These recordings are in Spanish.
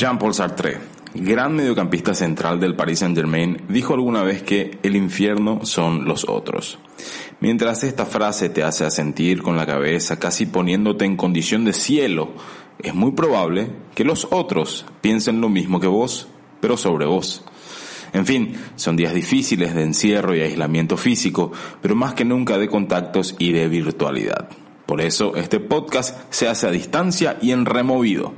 Jean-Paul Sartre, gran mediocampista central del Paris Saint-Germain, dijo alguna vez que el infierno son los otros. Mientras esta frase te hace asentir con la cabeza, casi poniéndote en condición de cielo, es muy probable que los otros piensen lo mismo que vos, pero sobre vos. En fin, son días difíciles de encierro y aislamiento físico, pero más que nunca de contactos y de virtualidad. Por eso este podcast se hace a distancia y en removido.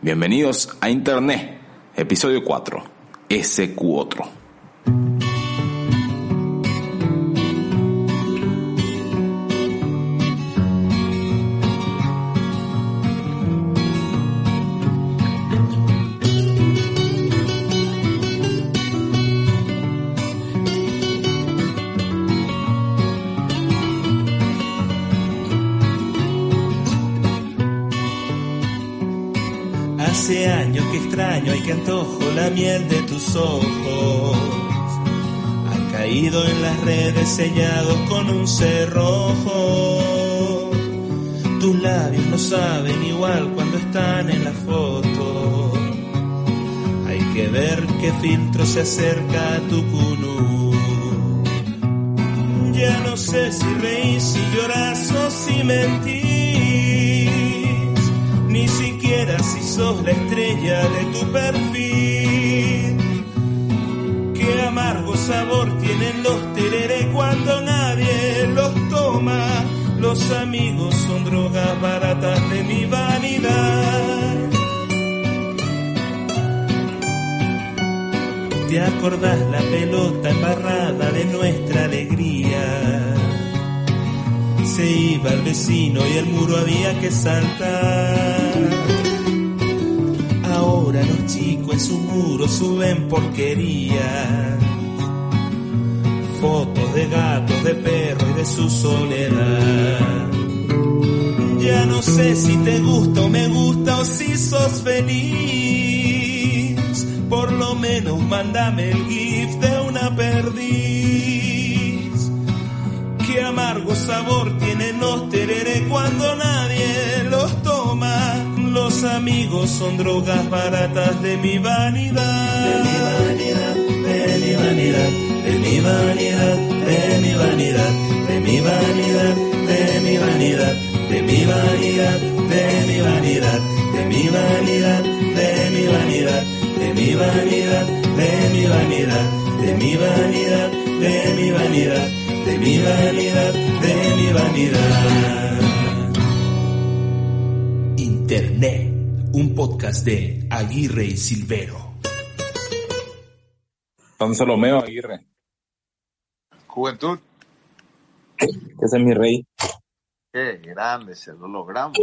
Bienvenidos a Internet, episodio 4, SQ4. Que antojo la miel de tus ojos. Ha caído en las redes sellados con un cerrojo. Tus labios no saben igual cuando están en la foto. Hay que ver qué filtro se acerca a tu cunú. Ya no sé si reís, si lloras o si mentís. Ni siquiera si sos la estrella de tu perfil. Qué amargo sabor tienen los tereré cuando nadie los toma. Los amigos son drogas baratas de mi vanidad. ¿Te acordás la pelota embarrada de nuestra alegría? Se iba el vecino y el muro había que saltar. Ahora los chicos en su muro suben porquería. Fotos de gatos, de perros y de su soledad. Ya no sé si te gusta o me gusta o si sos feliz. Por lo menos mándame el gif de una perdiz. Amargo sabor tienen los tereré cuando nadie los toma. Los amigos son drogas baratas de mi vanidad. De mi vanidad, de mi vanidad, de mi vanidad, de mi vanidad, de mi vanidad, de mi vanidad, de mi vanidad, de mi vanidad, de mi vanidad, de mi vanidad, de mi vanidad, de mi vanidad, de mi vanidad, de mi vanidad, de mi vanidad, de mi vanidad. Internet, un podcast de Aguirre y Silvero. Don Salomeo Aguirre. Juventud, Ese es mi rey. qué grande, se lo logramos.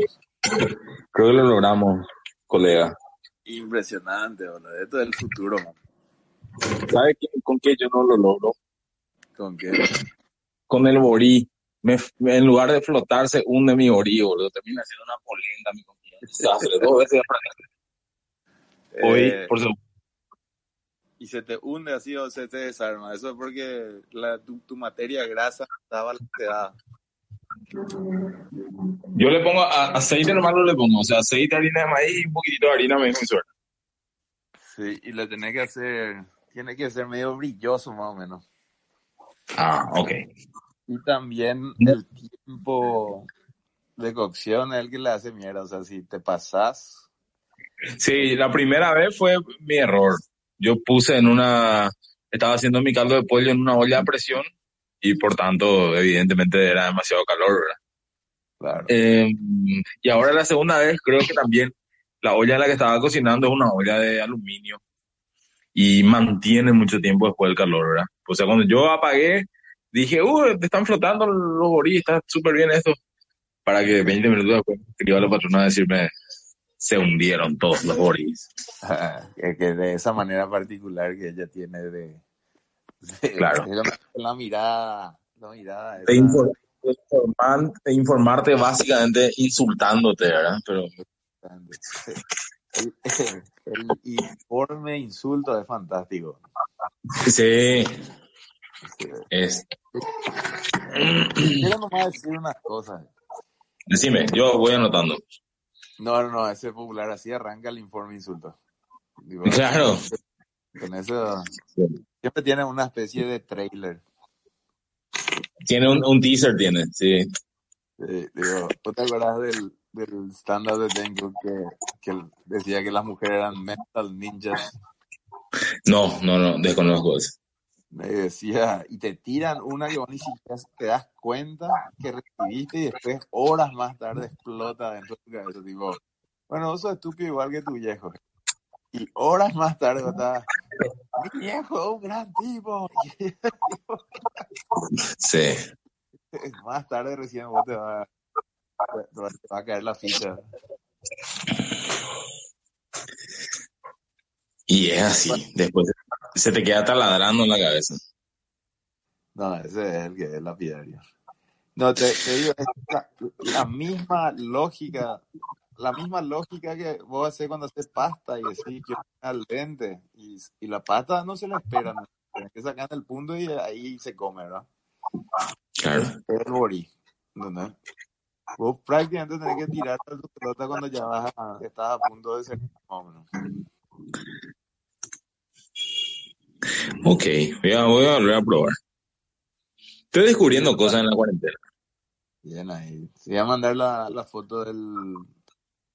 Creo que lo logramos, colega. Impresionante, boludo. Esto es el futuro, man. ¿Sabe quién- con qué yo no lo logro? ¿Con qué? Con el borí. Me, me- en lugar de flotar, se hunde mi borí, boludo. Termina siendo una polenta mi comida. Dos veces para Hoy, Eh, por segundo. y se te hunde así o se te desarma. Eso es porque la, tu, tu materia grasa está balanceada. Yo le pongo a- aceite nomás no le pongo. O sea, aceite, harina de maíz y un poquitito de harina me mi suerte. Sí, y le tenés que hacer, tiene que ser medio brilloso más o menos. Ah, ok. Y también el tiempo de cocción es el que le hace mierda. O sea, si te pasás, Sí, la primera vez fue mi error. Yo puse en una, estaba haciendo mi caldo de pollo en una olla a presión y por tanto, evidentemente era demasiado calor, ¿verdad? claro. Eh, y ahora la segunda vez creo que también la olla en la que estaba cocinando es una olla de aluminio y mantiene mucho tiempo después del calor, ¿verdad? O sea, cuando yo apagué, dije, uh, te están flotando los boris, está súper bien esto. Para que 20 minutos después escriba la patrona a decirme, se hundieron todos los boris. que, que de esa manera particular que ella tiene de, de- Claro. de la, mirada, la mirada De, esa- infor- de informan- informarte básicamente insultándote, ¿verdad? Pero el, el informe insulto es fantástico. Sí. Es. Quiero nomás decir unas cosas. Decime, yo voy anotando. No, no, no, ese es popular, así arranca el informe insulto. Digo, Claro. Con eso siempre tiene una especie de trailer. Tiene un, un teaser, tiene, sí. Eh, digo, ¿tú te acuerdas del, del stand-up de Django que, que decía que las mujeres eran mental ninjas? No, no, no, desconozco eso. Me decía, y te tiran una que vos ni siquiera te das cuenta que recibiste y después horas más tarde explota dentro de tu cabeza. Tipo, bueno, vos sos estúpido igual que tu viejo. Y horas más tarde vos estabas, mi viejo un gran tipo. Sí. más tarde recién vos te va, te va- te va a caer la ficha. Y es así. Después se te queda taladrando en la cabeza. No, ese es el que es lapidario. No, te, te digo, es la, la misma lógica, la misma lógica que vos haces cuando haces pasta y decís que al dente y, y la pasta no se la espera, ¿no? Tenés que sacar el punto y ahí se come, ¿verdad? Claro. Es el bori, ¿entendés? Vos prácticamente tenés que tirar a tu pelota cuando ya vas a, estás a punto de ser más o menos. Ok, voy a, voy a volver a probar. Estoy descubriendo cosas en la cuarentena. Bien ahí. Te voy a mandar la, la foto del,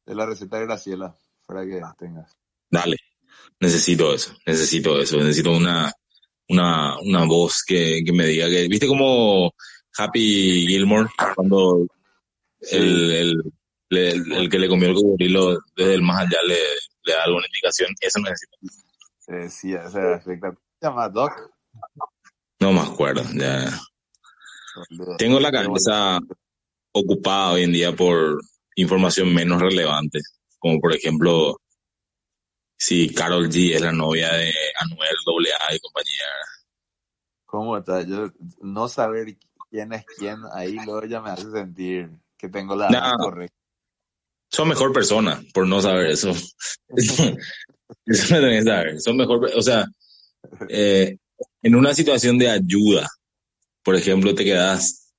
de la receta de Graciela para que tengas. Dale, necesito eso, necesito eso, necesito una, una, una voz que, que me diga que, ¿viste como Happy Gilmore cuando el, el, el, el que le comió el cocodrilo desde el más allá le, le da alguna indicación? Eso necesito. Eh, sí, o sea, espectacular. Se llama Doc. No me acuerdo, ya. Tengo la cabeza ocupada hoy en día por información menos relevante, como por ejemplo, si Carol G es la novia de Anuel AA y compañía. ¿Cómo está? Yo no saber quién es quién ahí luego ya me hace sentir que tengo la No. correcta. Son mejor persona por no saber eso. Eso me tenés que saber. Son mejor, o sea, eh, en una situación de ayuda, por ejemplo, te quedas,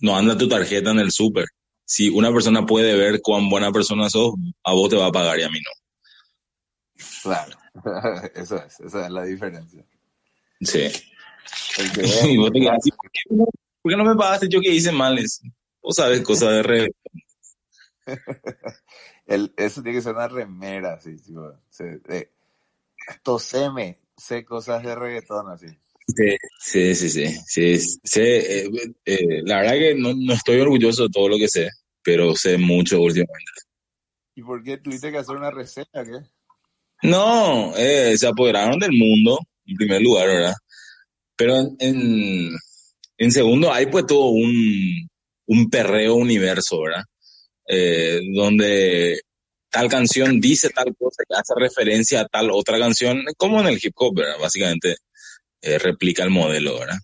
no anda tu tarjeta en el súper. Si una persona puede ver cuán buena persona sos, a vos te va a pagar y a mí no. Claro. Eso es, esa es la diferencia. Sí. Y vos te quedas así, ¿por qué no, por qué no me pagaste yo que hice mal? Es- Vos sabes cosas de re... el, eso tiene que ser una remera, así, tipo, se, de, toseme, sé cosas de reggaetón, así. Sí, sí, sí, sí, sí, sé, eh, eh, la verdad que no, no estoy orgulloso de todo lo que sé, pero sé mucho últimamente. ¿Y por qué tuviste que hacer una receta, qué? No, eh, se apoderaron del mundo, en primer lugar, ¿verdad? Pero en, en, en segundo hay pues todo un, un perreo universo, ¿verdad? Eh, donde tal canción dice tal cosa que hace referencia a tal otra canción, como en el hip hop, ¿verdad? Básicamente eh, replica el modelo, ¿verdad?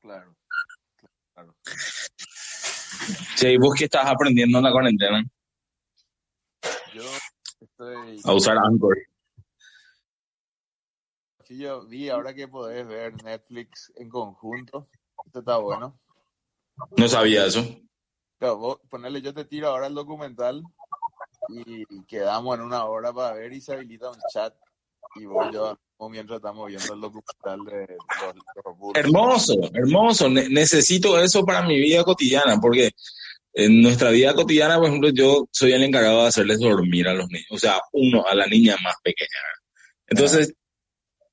Claro, claro. Che, ¿y vos qué estás aprendiendo en la cuarentena? Yo estoy... A usar Anchor. Sí, yo vi ahora que podés ver Netflix en conjunto. Esto está bueno. No sabía eso. Claro, vos, ponele, yo te tiro ahora el documental y quedamos en una hora para ver y se habilita un chat y voy yo mientras estamos viendo el documental de los, los Bulls. Hermoso, hermoso. Ne- necesito eso para mi vida cotidiana, porque en nuestra vida cotidiana, por ejemplo, yo soy el encargado de hacerles dormir a los niños, o sea, uno a la niña más pequeña. Entonces,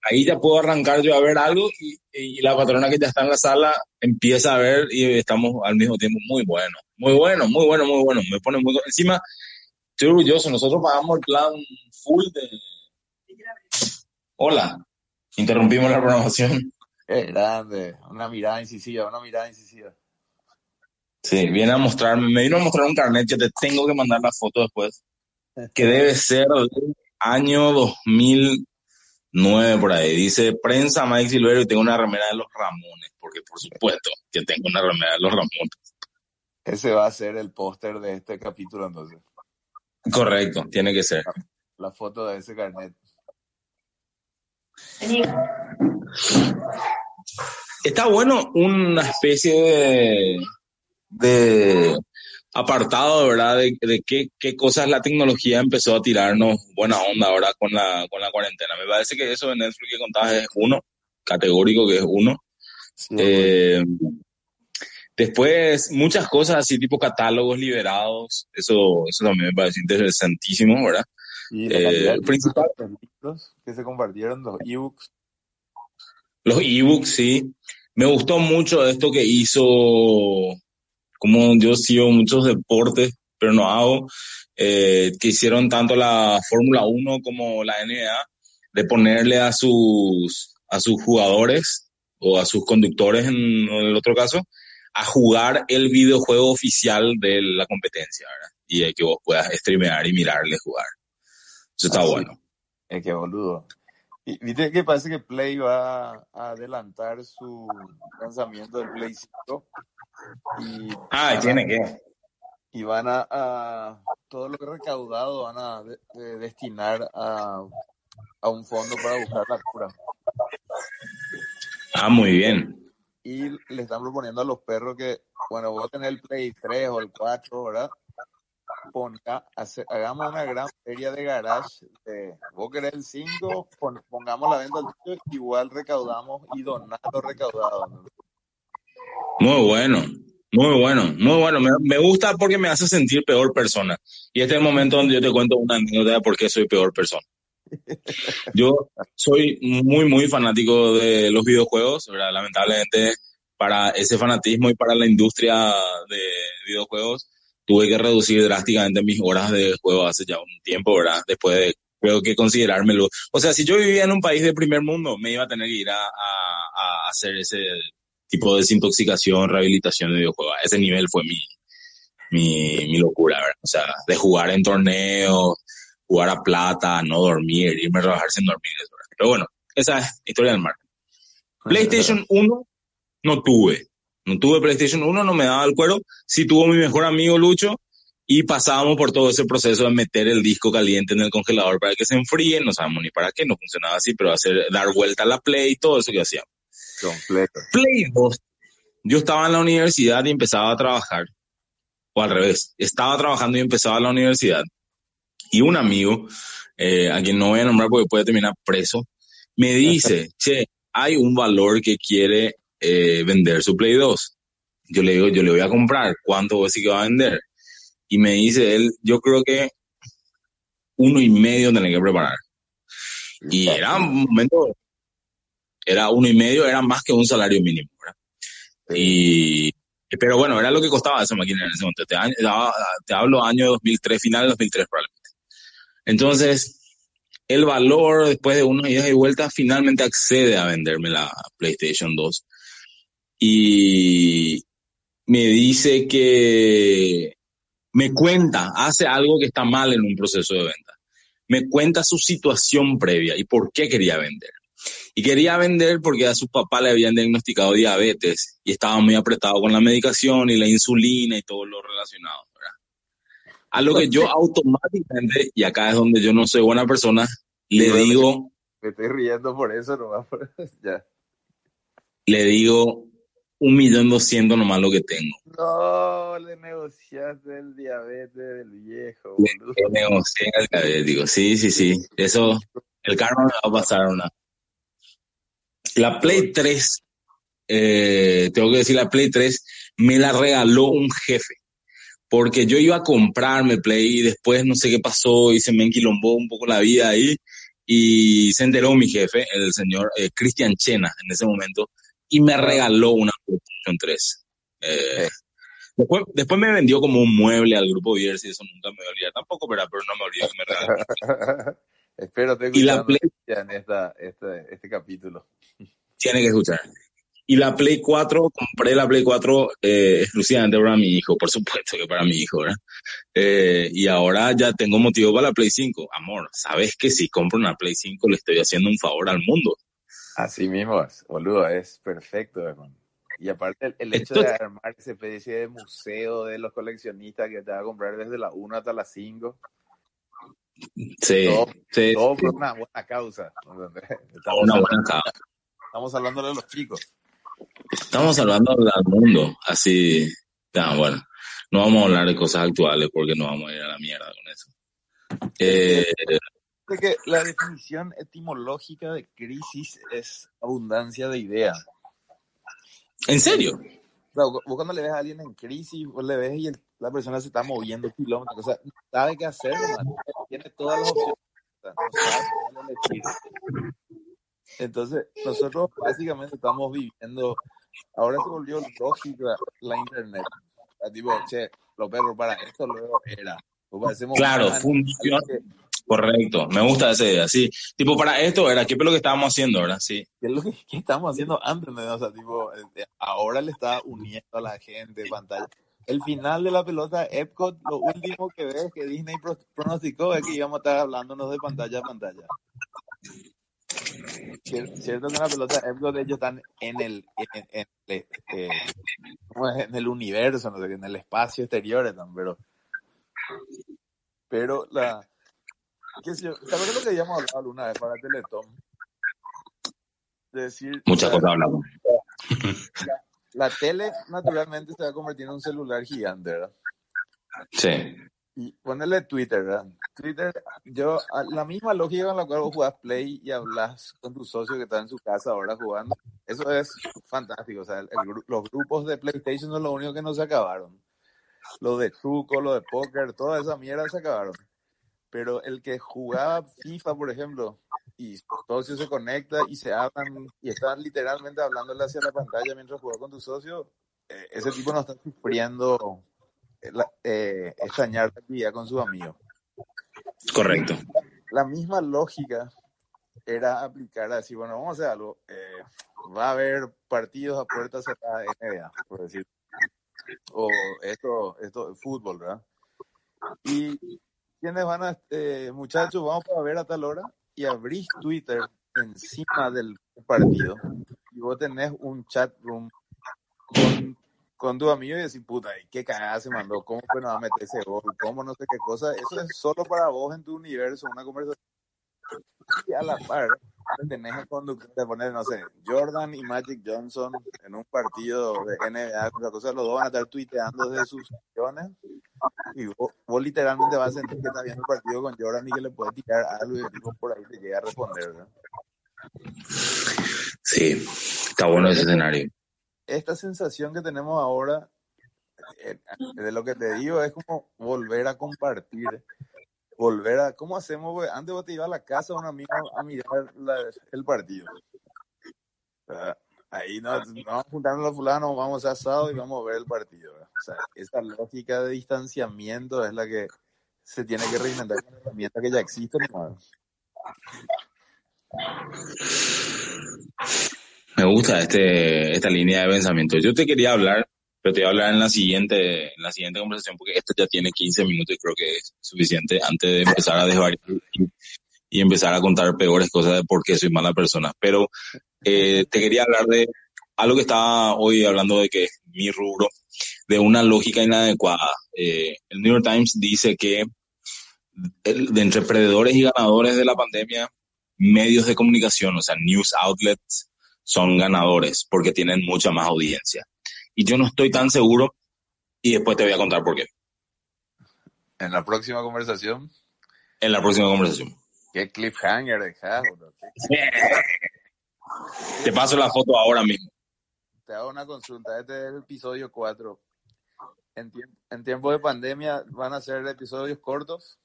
ahí ya puedo arrancar yo a ver algo y, y la patrona que ya está en la sala empieza a ver y estamos al mismo tiempo muy bueno, muy bueno, muy bueno, muy bueno. Me pone muy encima. Estoy orgulloso. Nosotros pagamos el plan full de. Hola. Interrumpimos la programación. Qué grande, una mirada incisiva, una mirada incisiva. Sí, viene a mostrarme, me vino a mostrar un carnet que te tengo que mandar la foto después, que debe ser del año 2009 por ahí. Dice prensa Mike Silvero y tengo una remera de los Ramones, porque por supuesto que tengo una remera de los Ramones. Ese va a ser el póster de este capítulo entonces, Correcto, tiene que ser. la foto de ese carnet. Está bueno una especie de, de apartado, ¿verdad? De, de qué, qué, cosas la tecnología empezó a tirarnos buena onda ahora con la, con la cuarentena. Me parece que eso de Netflix que contabas es uno, categórico que es uno. eh, después, muchas cosas así, tipo catálogos liberados, eso, eso también me parece interesantísimo, ¿verdad? Y eh, principal, que se compartieron, los ebooks. Los ebooks, sí. Me gustó mucho esto que hizo como yo sigo muchos deportes, pero no hago, eh, que hicieron tanto la Fórmula 1 como la NBA, de ponerle a sus, a sus jugadores o a sus conductores en el otro caso, a jugar el videojuego oficial de la competencia, ¿verdad? Y que vos puedas streamear y mirarle jugar. Eso está bueno. Es que boludo. Y viste que parece que Play va a adelantar su lanzamiento del Play 5 y ah, tiene que. Y van a, todo lo que recaudado van a destinar a, a un fondo para buscar la cura. Ah, muy bien. Y le están proponiendo a los perros que, bueno, vos tenés el Play 3 o el 4, ¿verdad? Ponga, hagamos una gran feria de garage. De, vos querés el 5, pongamos la venta al tuyo, igual recaudamos y donamos recaudado. Muy bueno. Muy bueno, muy bueno. Me, gusta porque me hace sentir peor persona. Y este es el momento donde yo te cuento una anécdota de por qué soy peor persona. Yo soy muy, muy fanático de los videojuegos, ¿verdad? Lamentablemente, para ese fanatismo y para la industria de videojuegos, tuve que reducir drásticamente mis horas de juego hace ya un tiempo, ¿verdad? Después de, creo que considerármelo. O sea, si yo vivía en un país de primer mundo, me iba a tener que ir a, a hacer ese tipo de desintoxicación, rehabilitación de videojuegos. A ese nivel fue mi, mi, mi locura, ¿verdad? O sea, de jugar en torneos, jugar a plata, no dormir, irme a trabajar sin dormir. Pero bueno, esa es historia del mar. PlayStation 1 no tuve. No tuve PlayStation 1, no me daba el cuero. Sí tuvo mi mejor amigo Lucho y pasábamos por todo ese proceso de meter el disco caliente en el congelador para que se enfríe. No sabemos ni para qué, no funcionaba así, pero hacer, dar vuelta a la Play y todo eso que hacíamos. Completo. Play 2. Yo estaba en la universidad y empezaba a trabajar. O al revés, estaba trabajando y empezaba la universidad. Y un amigo, eh, a quien no voy a nombrar porque puede terminar preso, me dice, che, hay un valor que quiere eh, vender su Play 2. Yo le digo, yo le voy a comprar. ¿Cuánto vos sí que va a vender? Y me dice él, yo creo que uno y medio tenés que preparar. Y era un momento era uno y medio, era más que un salario mínimo, ¿verdad? Y, pero bueno, era lo que costaba esa máquina en ese momento. Te, te hablo año 2003, final de 2003 probablemente. Entonces, el valor, después de unos días y vueltas, finalmente accede a venderme la PlayStation 2. Y me dice que me cuenta, hace algo que está mal en un proceso de venta. Me cuenta su situación previa y por qué quería vender. Y quería vender porque a su papá le habían diagnosticado diabetes y estaba muy apretado con la medicación y la insulina y todo lo relacionado. A lo que yo automáticamente, y acá es donde yo no soy buena persona, le digo... Me estoy riendo por eso nomás. ya. Le digo un millón doscientos nomás lo que tengo. No, le negociaste el diabetes del viejo. Le, negocié el diabético, sí, sí, sí. Eso, el karma me va a pasar una. La Play 3, eh, tengo que decir, la Play 3 me la regaló un jefe. Porque yo iba a comprarme Play y después no sé qué pasó y se me enquilombó un poco la vida ahí. Y se enteró mi jefe, el señor eh, Cristian Chena, en ese momento, y me regaló una PlayStation 3. Eh, después, después me vendió como un mueble al grupo Viers y eso nunca me olvidé tampoco, pero, pero no me olvidé que me regaló. Espero te y la Play... en esta, este, este capítulo. Tiene que escuchar. Y la Play 4, compré la Play 4 eh, exclusivamente para mi hijo, por supuesto que para mi hijo, ¿verdad? Eh, y ahora ya tengo motivo para la Play 5. Amor, sabes que si compro una Play 5 le estoy haciendo un favor al mundo. Así mismo es, boludo, es perfecto, hermano. Y aparte el, hecho de armar esa especie de museo de los coleccionistas que te va a comprar desde la 1 hasta la 5. Sí, todo, sí, todo por una buena causa. una buena causa. Estamos hablando de los chicos. Estamos hablando del mundo, así, bueno. no vamos a hablar de cosas actuales porque no vamos a ir a la mierda con eso. Eh, que la definición etimológica de crisis es abundancia de ideas. ¿En serio? vos cuando le ves a alguien en crisis, vos le ves y la persona se está moviendo kilómetros, o sea, sabe qué hacer, tiene todas las opciones. Entonces, nosotros básicamente estamos viviendo, ahora se volvió lógica la internet. tipo, che, los perros para esto luego era. Claro, funciona. Correcto, me gusta esa idea, sí. Tipo, para esto era, ¿qué es lo que estábamos haciendo ahora? Sí. ¿Qué es lo que, estábamos haciendo antes? O sea, tipo, este, ahora le está uniendo a la gente pantalla. El final de la pelota Epcot, lo último que ves que Disney pronosticó es que íbamos a estar hablándonos de pantalla a pantalla. Cierto que la pelota Epcot ellos están en el, en, en, eh, en el universo, no sé, en el espacio exterior, pero, pero la, ¿Sabes lo que habíamos hablado una vez para Teletón? decir. Muchas cosas hablamos. La, tele, naturalmente, se va a convertir en un celular gigante, ¿verdad? Sí. Y ponerle Twitter, ¿verdad? Twitter, yo, la misma lógica con la cual vos jugás Play y hablas con tu socio que está en su casa ahora jugando, eso es fantástico. O sea, los grupos de PlayStation son lo único que no se acabaron. Lo de truco, lo de póker, toda esa mierda se acabaron pero el que jugaba FIFA, por ejemplo, y su socio se conecta y se hablan y están literalmente hablándole hacia la pantalla mientras juega con tu socio, eh, ese tipo no está sufriendo eh, extrañar la actividad con sus amigos. Correcto. La misma lógica era aplicar a decir, bueno, vamos a hacer algo. Eh, va a haber partidos a puerta cerrada de NBA, por decir. O esto, esto, fútbol, ¿verdad? Y ¿quiénes van a, este, muchachos, vamos a ver a tal hora? Y abrís Twitter encima del partido y vos tenés un chat room con, tu amigo y decís, puta, ¿qué cagada se mandó? ¿Cómo fue no va a meter ese gol? ¿Cómo no sé qué cosa? Eso es solo para vos en tu universo, una conversación. Y a la par, tenés el conductor de poner, no sé, Jordan y Magic Johnson en un partido de NBA, cosa, los dos van a estar tuiteando desde sus sesiones y vos, literalmente vas a sentir que está viendo el partido con Jordan y que le puedes tirar algo y el tipo por ahí te llega a responder, ¿no? Sí, está bueno ese escenario. Esta sensación que tenemos ahora, eh, de lo que te digo, es como volver a compartir volver a, ¿cómo hacemos, güey? Antes vos te ibas a la casa de un amigo a mirar el partido. ahí nos, vamos a juntar los fulanos, vamos a asado y vamos a ver el partido. O sea, esa lógica de distanciamiento es la que se tiene que reinventar con la herramienta que ya existe. Me gusta este, esta línea de pensamiento. Yo te quería hablar pero te voy a hablar en la siguiente, en la siguiente conversación porque esto ya tiene 15 minutos y creo que es suficiente antes de empezar a desvariar y, empezar a contar peores cosas de por qué soy mala persona. Pero eh, te quería hablar de algo que estaba hoy hablando de que es mi rubro, de una lógica inadecuada. Eh, el New York Times dice que de entre perdedores y ganadores de la pandemia, medios de comunicación, o sea, news outlets, son ganadores porque tienen mucha más audiencia y yo no estoy tan seguro y después te voy a contar por qué. En la próxima conversación. En la próxima conversación. Qué cliffhanger dejas, Te paso la foto ahora mismo. Te hago una consulta. Este es el episodio 4. En, en tiempo de pandemia, ¿van a ser episodios cortos?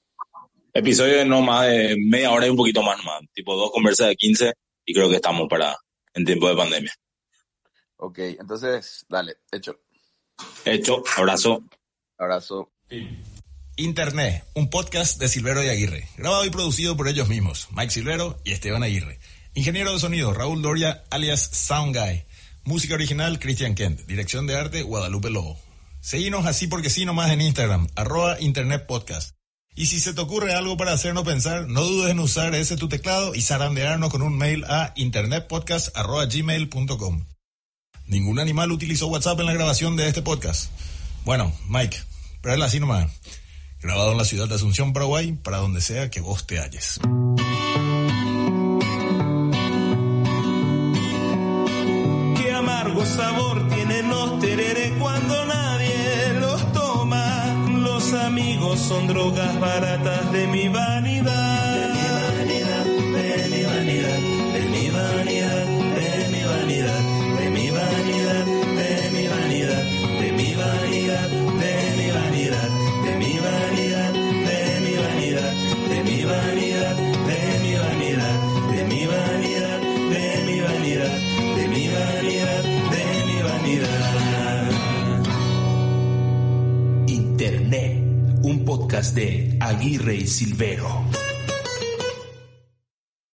Episodios no más de media hora y un poquito más, más. Tipo dos conversas de 15 y creo que estamos para en tiempo de pandemia. Ok, entonces, dale, hecho. Hecho, abrazo. Abrazo. Internet, un podcast de Silvero y Aguirre, grabado y producido por ellos mismos, Mike Silvero y Esteban Aguirre. Ingeniero de sonido, Raúl Doria, alias Sound Guy. Música original, Christian Kent. Dirección de arte, Guadalupe Lobo. Seguinos así porque sí nomás en Instagram, arroba Internet Podcast. Y si se te ocurre algo para hacernos pensar, no dudes en usar ese tu teclado y zarandearnos con un mail a internetpodcast.gmail.com. Ningún animal utilizó WhatsApp en la grabación de este podcast. Bueno, Mike, pero es así nomás. Grabado en la ciudad de Asunción, Paraguay, para donde sea que vos te halles. Qué amargo sabor tienen los cuando toma amigos son drogas baratas de mi vanidad. de Aguirre y Silvero.